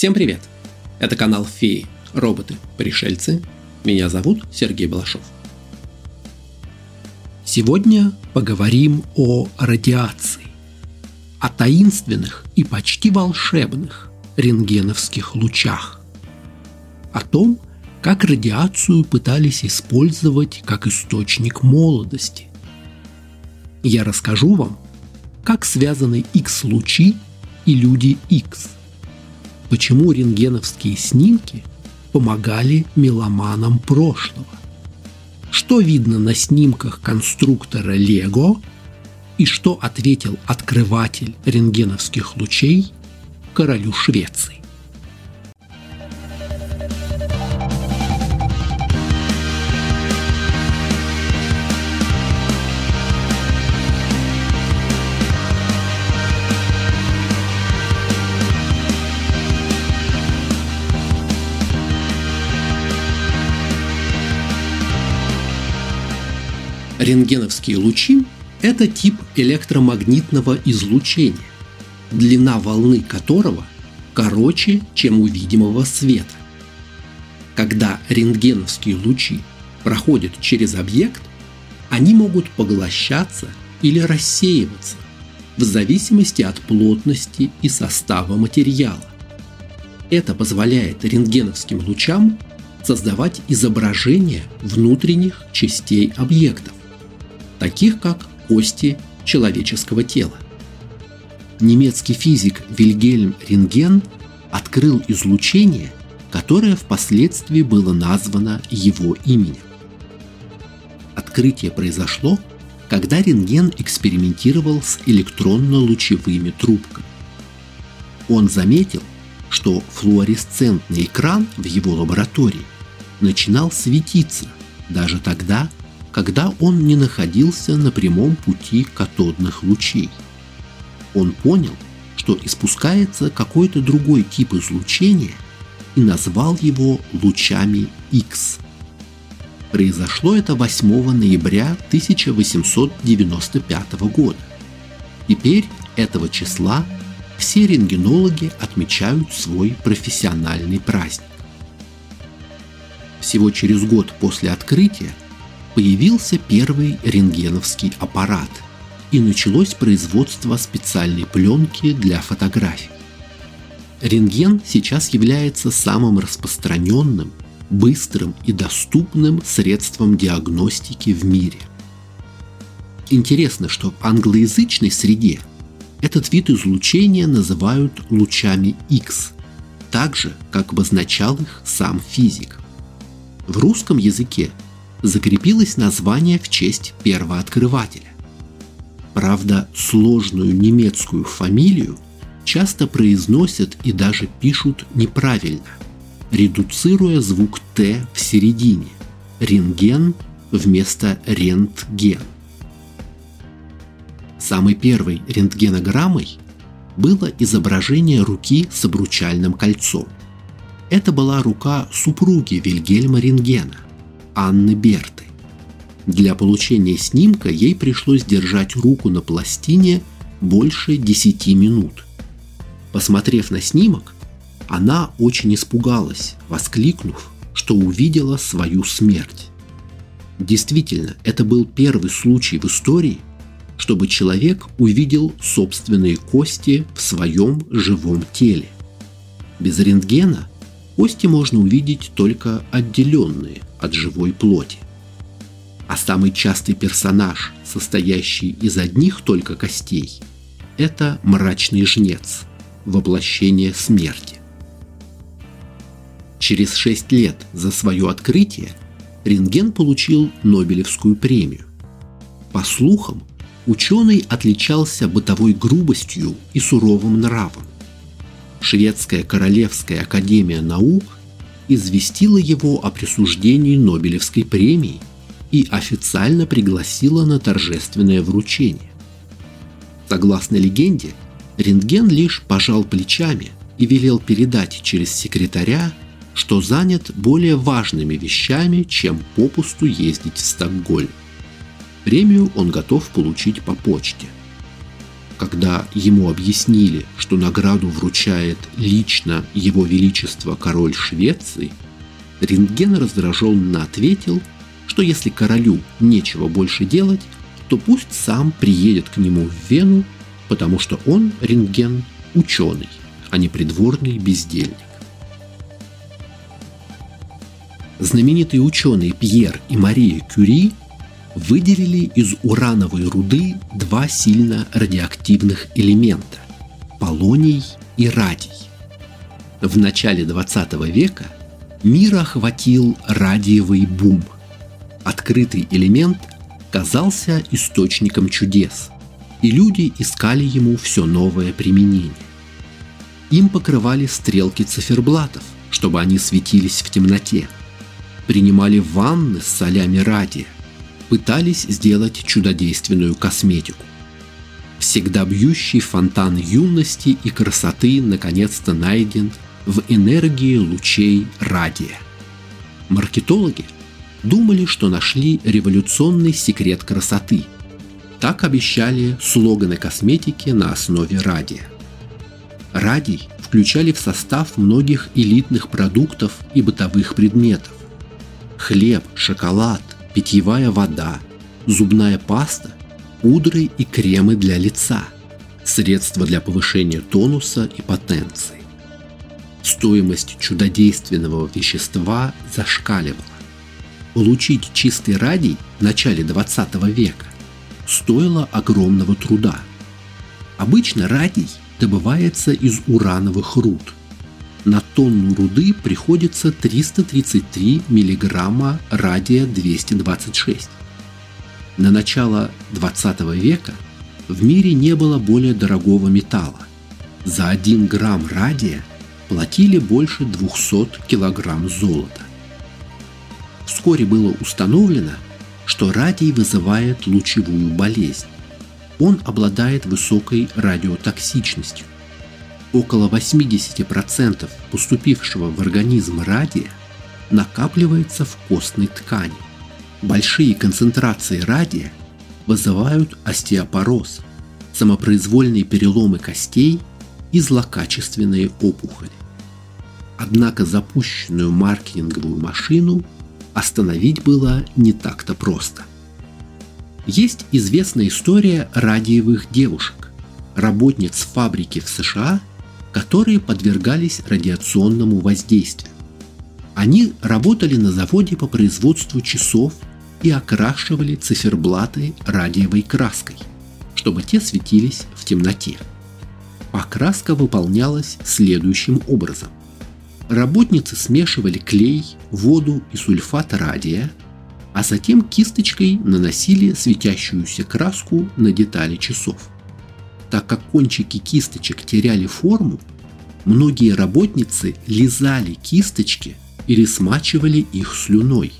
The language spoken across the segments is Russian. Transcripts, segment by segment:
Всем привет! Это канал Феи, роботы, пришельцы. Меня зовут Сергей Балашов. Сегодня поговорим о радиации, о таинственных и почти волшебных рентгеновских лучах, о том, как радиацию пытались использовать как источник молодости. Я расскажу вам, как связаны X-лучи и люди X – почему рентгеновские снимки помогали меломанам прошлого. Что видно на снимках конструктора Лего и что ответил открыватель рентгеновских лучей королю Швеции. Рентгеновские лучи – это тип электромагнитного излучения, длина волны которого короче, чем у видимого света. Когда рентгеновские лучи проходят через объект, они могут поглощаться или рассеиваться в зависимости от плотности и состава материала. Это позволяет рентгеновским лучам создавать изображения внутренних частей объектов таких как кости человеческого тела. Немецкий физик Вильгельм Рентген открыл излучение, которое впоследствии было названо его именем. Открытие произошло, когда рентген экспериментировал с электронно-лучевыми трубками. Он заметил, что флуоресцентный экран в его лаборатории начинал светиться даже тогда, когда он не находился на прямом пути катодных лучей. Он понял, что испускается какой-то другой тип излучения и назвал его лучами X. Произошло это 8 ноября 1895 года. Теперь этого числа все рентгенологи отмечают свой профессиональный праздник. Всего через год после открытия появился первый рентгеновский аппарат, и началось производство специальной пленки для фотографий. Рентген сейчас является самым распространенным, быстрым и доступным средством диагностики в мире. Интересно, что в англоязычной среде этот вид излучения называют лучами X, так же, как обозначал их сам физик. В русском языке закрепилось название в честь первооткрывателя. Правда, сложную немецкую фамилию часто произносят и даже пишут неправильно, редуцируя звук «т» в середине – рентген вместо рентген. Самой первой рентгенограммой было изображение руки с обручальным кольцом. Это была рука супруги Вильгельма Рентгена – Анны Берты. Для получения снимка ей пришлось держать руку на пластине больше 10 минут. Посмотрев на снимок, она очень испугалась, воскликнув, что увидела свою смерть. Действительно, это был первый случай в истории, чтобы человек увидел собственные кости в своем живом теле. Без рентгена кости можно увидеть только отделенные от живой плоти. А самый частый персонаж, состоящий из одних только костей, это мрачный жнец, воплощение смерти. Через шесть лет за свое открытие рентген получил Нобелевскую премию. По слухам, ученый отличался бытовой грубостью и суровым нравом. Шведская Королевская Академия Наук известила его о присуждении Нобелевской премии и официально пригласила на торжественное вручение. Согласно легенде, Рентген лишь пожал плечами и велел передать через секретаря, что занят более важными вещами, чем попусту ездить в Стокгольм. Премию он готов получить по почте. Когда ему объяснили, что награду вручает лично его величество король Швеции, Рентген раздраженно ответил, что если королю нечего больше делать, то пусть сам приедет к нему в Вену, потому что он, Рентген, ученый, а не придворный бездельник. Знаменитые ученые Пьер и Мария Кюри выделили из урановой руды два сильно радиоактивных элемента – полоний и радий. В начале 20 века мир охватил радиевый бум. Открытый элемент казался источником чудес, и люди искали ему все новое применение. Им покрывали стрелки циферблатов, чтобы они светились в темноте. Принимали ванны с солями радия – пытались сделать чудодейственную косметику. Всегда бьющий фонтан юности и красоты наконец-то найден в энергии лучей радия. Маркетологи думали, что нашли революционный секрет красоты. Так обещали слоганы косметики на основе радия. Радий включали в состав многих элитных продуктов и бытовых предметов. Хлеб, шоколад, питьевая вода, зубная паста, пудры и кремы для лица, средства для повышения тонуса и потенции. Стоимость чудодейственного вещества зашкаливала. Получить чистый радий в начале 20 века стоило огромного труда. Обычно радий добывается из урановых руд – на тонну руды приходится 333 мг радия-226. На начало 20 века в мире не было более дорогого металла. За 1 грамм радия платили больше 200 килограмм золота. Вскоре было установлено, что радий вызывает лучевую болезнь. Он обладает высокой радиотоксичностью около 80% поступившего в организм радия накапливается в костной ткани. Большие концентрации радия вызывают остеопороз, самопроизвольные переломы костей и злокачественные опухоли. Однако запущенную маркетинговую машину остановить было не так-то просто. Есть известная история радиевых девушек, работниц фабрики в США, которые подвергались радиационному воздействию. Они работали на заводе по производству часов и окрашивали циферблаты радиевой краской, чтобы те светились в темноте. Покраска выполнялась следующим образом. Работницы смешивали клей, воду и сульфат радия, а затем кисточкой наносили светящуюся краску на детали часов. Так как кончики кисточек теряли форму, многие работницы лизали кисточки или смачивали их слюной.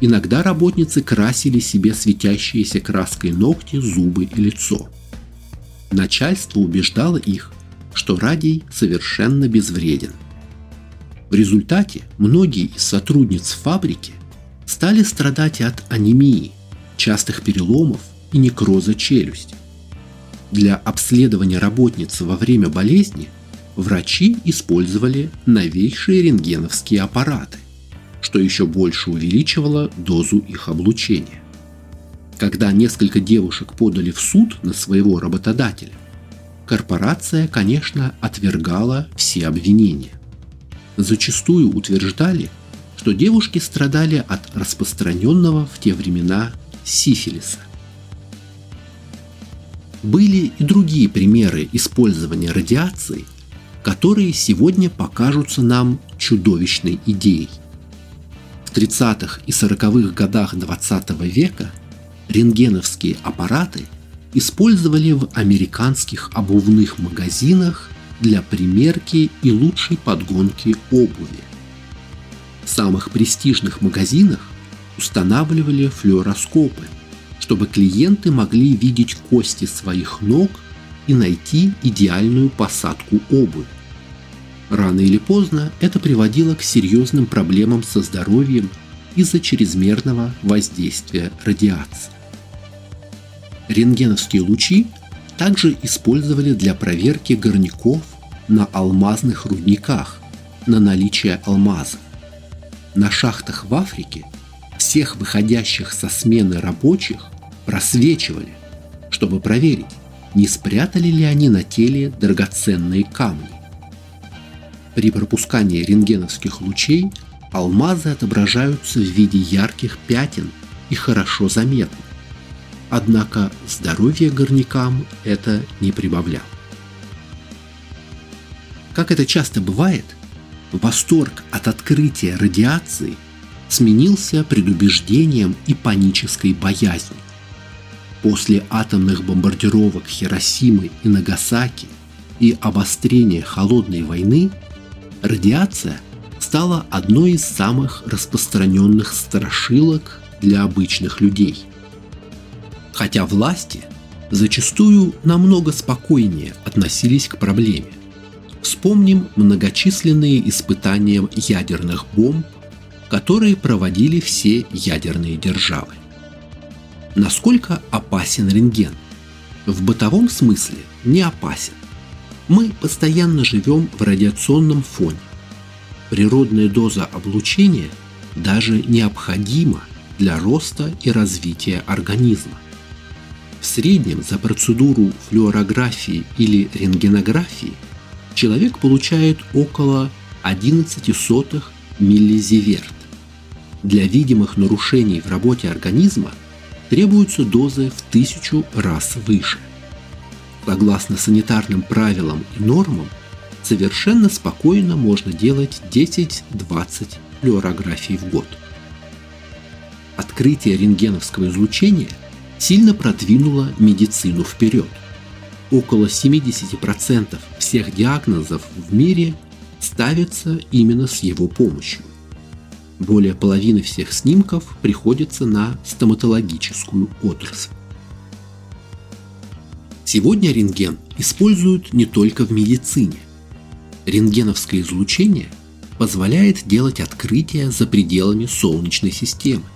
Иногда работницы красили себе светящиеся краской ногти, зубы и лицо. Начальство убеждало их, что радий совершенно безвреден. В результате многие из сотрудниц фабрики стали страдать от анемии, частых переломов и некроза челюсти. Для обследования работницы во время болезни врачи использовали новейшие рентгеновские аппараты, что еще больше увеличивало дозу их облучения. Когда несколько девушек подали в суд на своего работодателя, корпорация, конечно, отвергала все обвинения. Зачастую утверждали, что девушки страдали от распространенного в те времена сифилиса. Были и другие примеры использования радиации, которые сегодня покажутся нам чудовищной идеей. В 30-х и 40-х годах 20 века рентгеновские аппараты использовали в американских обувных магазинах для примерки и лучшей подгонки обуви. В самых престижных магазинах устанавливали флюороскопы – чтобы клиенты могли видеть кости своих ног и найти идеальную посадку обуви. Рано или поздно это приводило к серьезным проблемам со здоровьем из-за чрезмерного воздействия радиации. Рентгеновские лучи также использовали для проверки горняков на алмазных рудниках на наличие алмаза. На шахтах в Африке всех выходящих со смены рабочих просвечивали, чтобы проверить, не спрятали ли они на теле драгоценные камни. При пропускании рентгеновских лучей алмазы отображаются в виде ярких пятен и хорошо заметны. Однако здоровье горнякам это не прибавляло. Как это часто бывает, восторг от открытия радиации сменился предубеждением и панической боязнью. После атомных бомбардировок Хиросимы и Нагасаки и обострения холодной войны радиация стала одной из самых распространенных страшилок для обычных людей – хотя власти зачастую намного спокойнее относились к проблеме. Вспомним многочисленные испытания ядерных бомб, которые проводили все ядерные державы. Насколько опасен рентген? В бытовом смысле не опасен. Мы постоянно живем в радиационном фоне. Природная доза облучения даже необходима для роста и развития организма. В среднем за процедуру флюорографии или рентгенографии человек получает около 11 сотых миллизиверт. Для видимых нарушений в работе организма требуются дозы в тысячу раз выше. Согласно санитарным правилам и нормам, совершенно спокойно можно делать 10-20 флюорографий в год. Открытие рентгеновского излучения сильно продвинула медицину вперед. Около 70% всех диагнозов в мире ставятся именно с его помощью. Более половины всех снимков приходится на стоматологическую отрасль. Сегодня рентген используют не только в медицине. Рентгеновское излучение позволяет делать открытия за пределами Солнечной системы –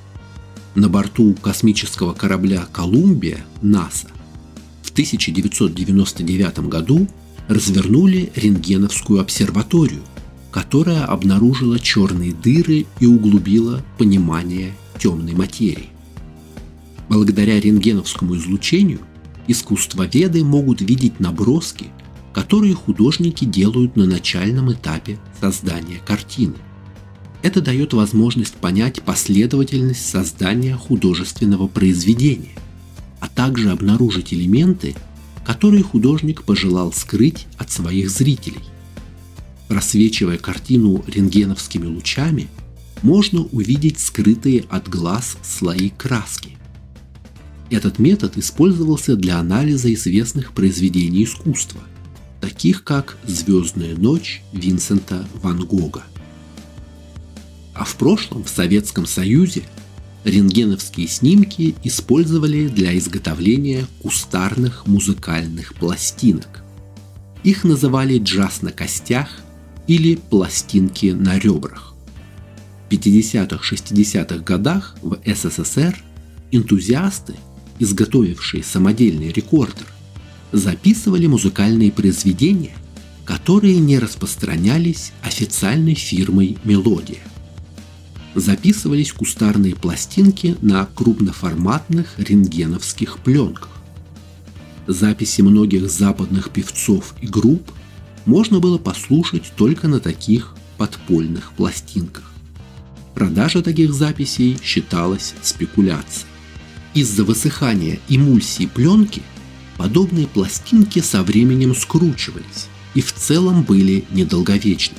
на борту космического корабля «Колумбия» НАСА в 1999 году развернули рентгеновскую обсерваторию, которая обнаружила черные дыры и углубила понимание темной материи. Благодаря рентгеновскому излучению искусствоведы могут видеть наброски, которые художники делают на начальном этапе создания картины. Это дает возможность понять последовательность создания художественного произведения, а также обнаружить элементы, которые художник пожелал скрыть от своих зрителей. Просвечивая картину рентгеновскими лучами, можно увидеть скрытые от глаз слои краски. Этот метод использовался для анализа известных произведений искусства, таких как «Звездная ночь» Винсента Ван Гога. А в прошлом в Советском Союзе рентгеновские снимки использовали для изготовления кустарных музыкальных пластинок. Их называли джаз на костях или пластинки на ребрах. В 50-60-х годах в СССР энтузиасты, изготовившие самодельный рекордер, записывали музыкальные произведения, которые не распространялись официальной фирмой «Мелодия» записывались кустарные пластинки на крупноформатных рентгеновских пленках. Записи многих западных певцов и групп можно было послушать только на таких подпольных пластинках. Продажа таких записей считалась спекуляцией. Из-за высыхания эмульсии пленки подобные пластинки со временем скручивались и в целом были недолговечны.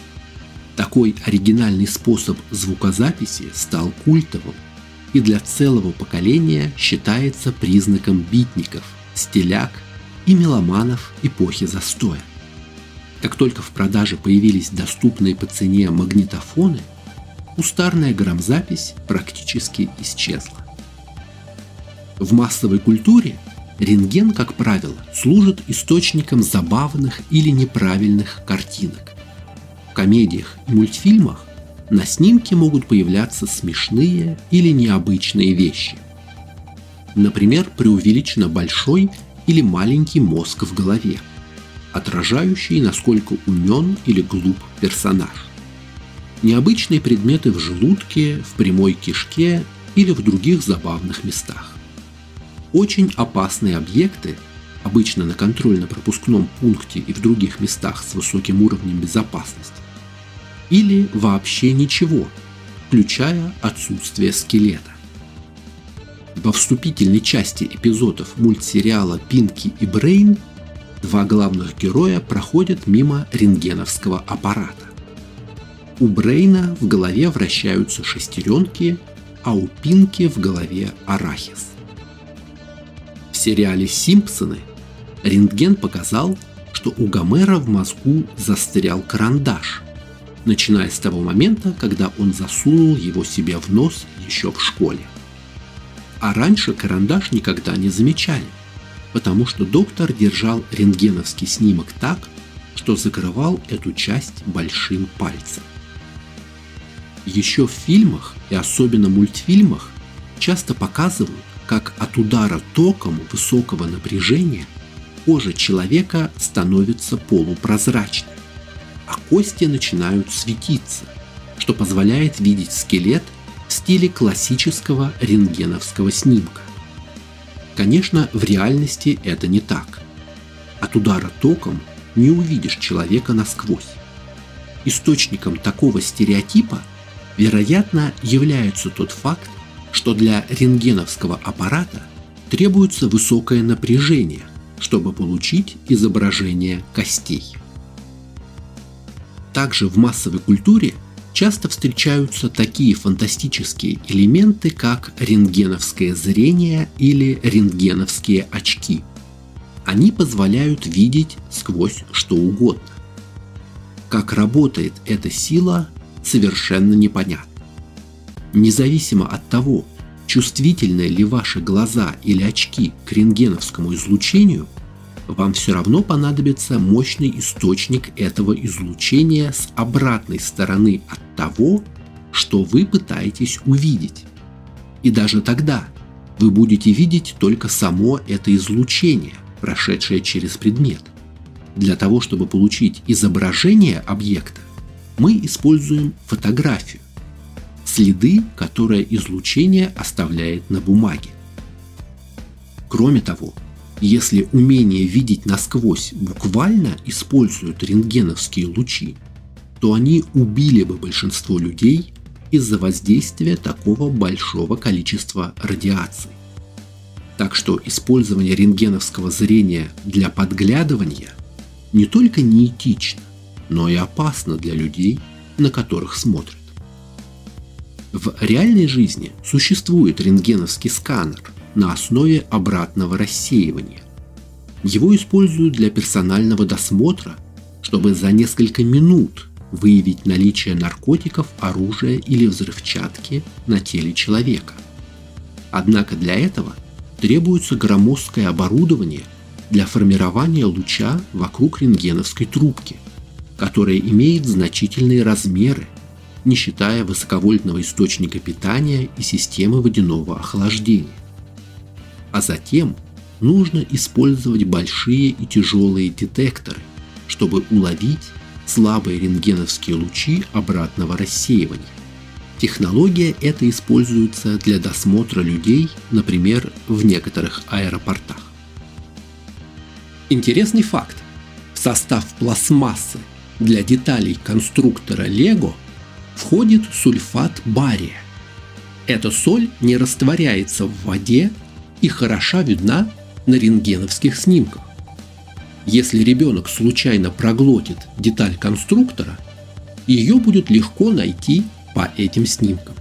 Такой оригинальный способ звукозаписи стал культовым и для целого поколения считается признаком битников, стиляк и меломанов эпохи застоя. Как только в продаже появились доступные по цене магнитофоны, устарная грамзапись практически исчезла. В массовой культуре рентген, как правило, служит источником забавных или неправильных картинок комедиях и мультфильмах на снимке могут появляться смешные или необычные вещи. Например, преувеличенно большой или маленький мозг в голове, отражающий, насколько умен или глуп персонаж. Необычные предметы в желудке, в прямой кишке или в других забавных местах. Очень опасные объекты, обычно на контрольно-пропускном пункте и в других местах с высоким уровнем безопасности. Или вообще ничего, включая отсутствие скелета. Во вступительной части эпизодов мультсериала «Пинки и Брейн» два главных героя проходят мимо рентгеновского аппарата. У Брейна в голове вращаются шестеренки, а у Пинки в голове арахис. В сериале «Симпсоны» рентген показал, что у Гомера в мозгу застрял карандаш, начиная с того момента, когда он засунул его себе в нос еще в школе. А раньше карандаш никогда не замечали, потому что доктор держал рентгеновский снимок так, что закрывал эту часть большим пальцем. Еще в фильмах и особенно мультфильмах часто показывают, как от удара током высокого напряжения кожа человека становится полупрозрачной, а кости начинают светиться, что позволяет видеть скелет в стиле классического рентгеновского снимка. Конечно, в реальности это не так. От удара током не увидишь человека насквозь. Источником такого стереотипа, вероятно, является тот факт, что для рентгеновского аппарата требуется высокое напряжение, чтобы получить изображение костей. Также в массовой культуре часто встречаются такие фантастические элементы, как рентгеновское зрение или рентгеновские очки. Они позволяют видеть сквозь что угодно. Как работает эта сила, совершенно непонятно. Независимо от того, чувствительны ли ваши глаза или очки к рентгеновскому излучению, вам все равно понадобится мощный источник этого излучения с обратной стороны от того, что вы пытаетесь увидеть. И даже тогда вы будете видеть только само это излучение, прошедшее через предмет. Для того, чтобы получить изображение объекта, мы используем фотографию, следы, которые излучение оставляет на бумаге. Кроме того, если умение видеть насквозь буквально используют рентгеновские лучи, то они убили бы большинство людей из-за воздействия такого большого количества радиации. Так что использование рентгеновского зрения для подглядывания не только неэтично, но и опасно для людей, на которых смотрят. В реальной жизни существует рентгеновский сканер на основе обратного рассеивания. Его используют для персонального досмотра, чтобы за несколько минут выявить наличие наркотиков, оружия или взрывчатки на теле человека. Однако для этого требуется громоздкое оборудование для формирования луча вокруг рентгеновской трубки, которая имеет значительные размеры не считая высоковольтного источника питания и системы водяного охлаждения. А затем нужно использовать большие и тяжелые детекторы, чтобы уловить слабые рентгеновские лучи обратного рассеивания. Технология эта используется для досмотра людей, например, в некоторых аэропортах. Интересный факт. В состав пластмассы для деталей конструктора Lego – входит сульфат бария. Эта соль не растворяется в воде и хороша видна на рентгеновских снимках. Если ребенок случайно проглотит деталь конструктора, ее будет легко найти по этим снимкам.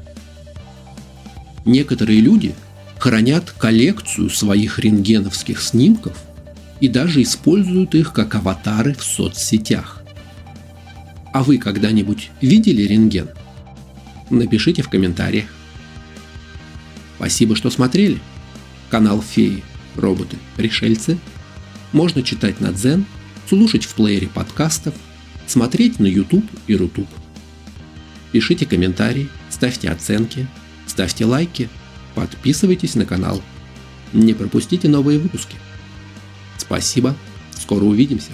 Некоторые люди хранят коллекцию своих рентгеновских снимков и даже используют их как аватары в соцсетях. А вы когда-нибудь видели рентген? Напишите в комментариях. Спасибо, что смотрели. Канал Феи, роботы, пришельцы. Можно читать на Дзен, слушать в плеере подкастов, смотреть на YouTube и Рутуб. Пишите комментарии, ставьте оценки, ставьте лайки, подписывайтесь на канал. Не пропустите новые выпуски. Спасибо. Скоро увидимся.